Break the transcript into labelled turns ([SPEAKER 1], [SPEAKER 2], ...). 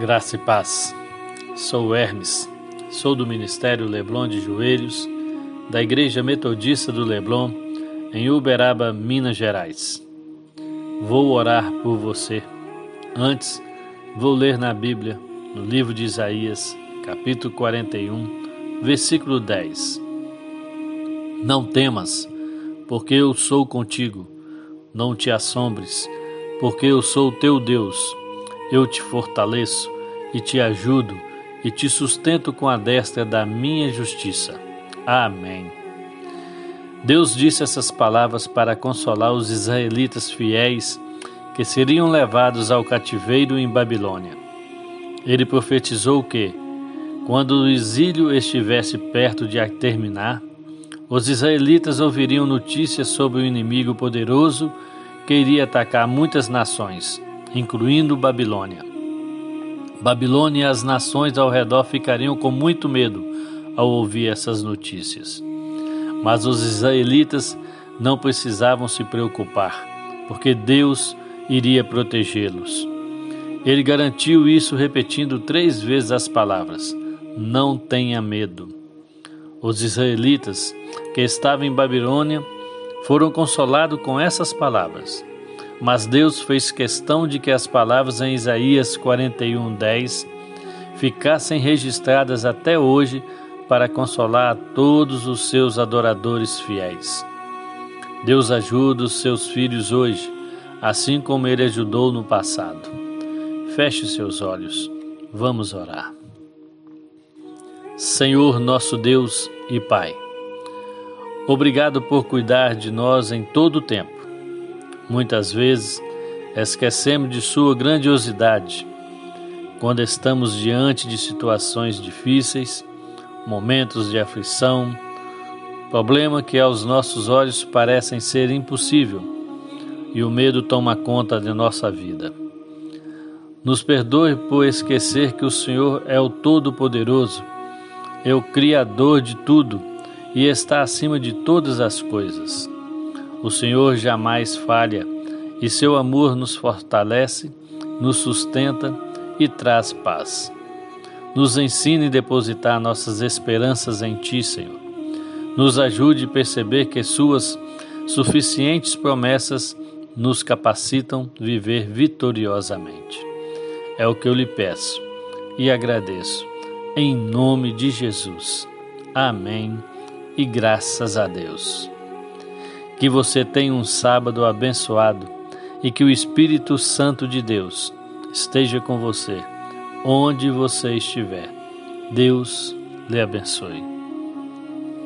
[SPEAKER 1] Graça e paz. Sou Hermes, sou do Ministério Leblon de Joelhos, da Igreja Metodista do Leblon, em Uberaba, Minas Gerais. Vou orar por você. Antes, vou ler na Bíblia, no livro de Isaías, capítulo 41, versículo 10. Não temas, porque eu sou contigo. Não te assombres, porque eu sou teu Deus eu te fortaleço e te ajudo e te sustento com a destra da minha justiça. Amém. Deus disse essas palavras para consolar os israelitas fiéis que seriam levados ao cativeiro em Babilônia. Ele profetizou que, quando o exílio estivesse perto de terminar, os israelitas ouviriam notícias sobre o inimigo poderoso que iria atacar muitas nações incluindo Babilônia. Babilônia e as nações ao redor ficariam com muito medo ao ouvir essas notícias. Mas os israelitas não precisavam se preocupar, porque Deus iria protegê-los. Ele garantiu isso repetindo três vezes as palavras: Não tenha medo. Os israelitas que estavam em Babilônia foram consolados com essas palavras. Mas Deus fez questão de que as palavras em Isaías 41:10 ficassem registradas até hoje para consolar todos os seus adoradores fiéis. Deus ajuda os seus filhos hoje, assim como ele ajudou no passado. Feche seus olhos. Vamos orar. Senhor nosso Deus e Pai, obrigado por cuidar de nós em todo o tempo Muitas vezes esquecemos de sua grandiosidade quando estamos diante de situações difíceis, momentos de aflição, problema que aos nossos olhos parecem ser impossível e o medo toma conta de nossa vida. Nos perdoe por esquecer que o Senhor é o Todo-Poderoso, é o Criador de tudo e está acima de todas as coisas. O Senhor jamais falha e seu amor nos fortalece, nos sustenta e traz paz. Nos ensine a depositar nossas esperanças em Ti, Senhor. Nos ajude a perceber que Suas suficientes promessas nos capacitam viver vitoriosamente. É o que eu lhe peço e agradeço. Em nome de Jesus. Amém e graças a Deus. Que você tenha um sábado abençoado e que o Espírito Santo de Deus esteja com você, onde você estiver. Deus lhe abençoe.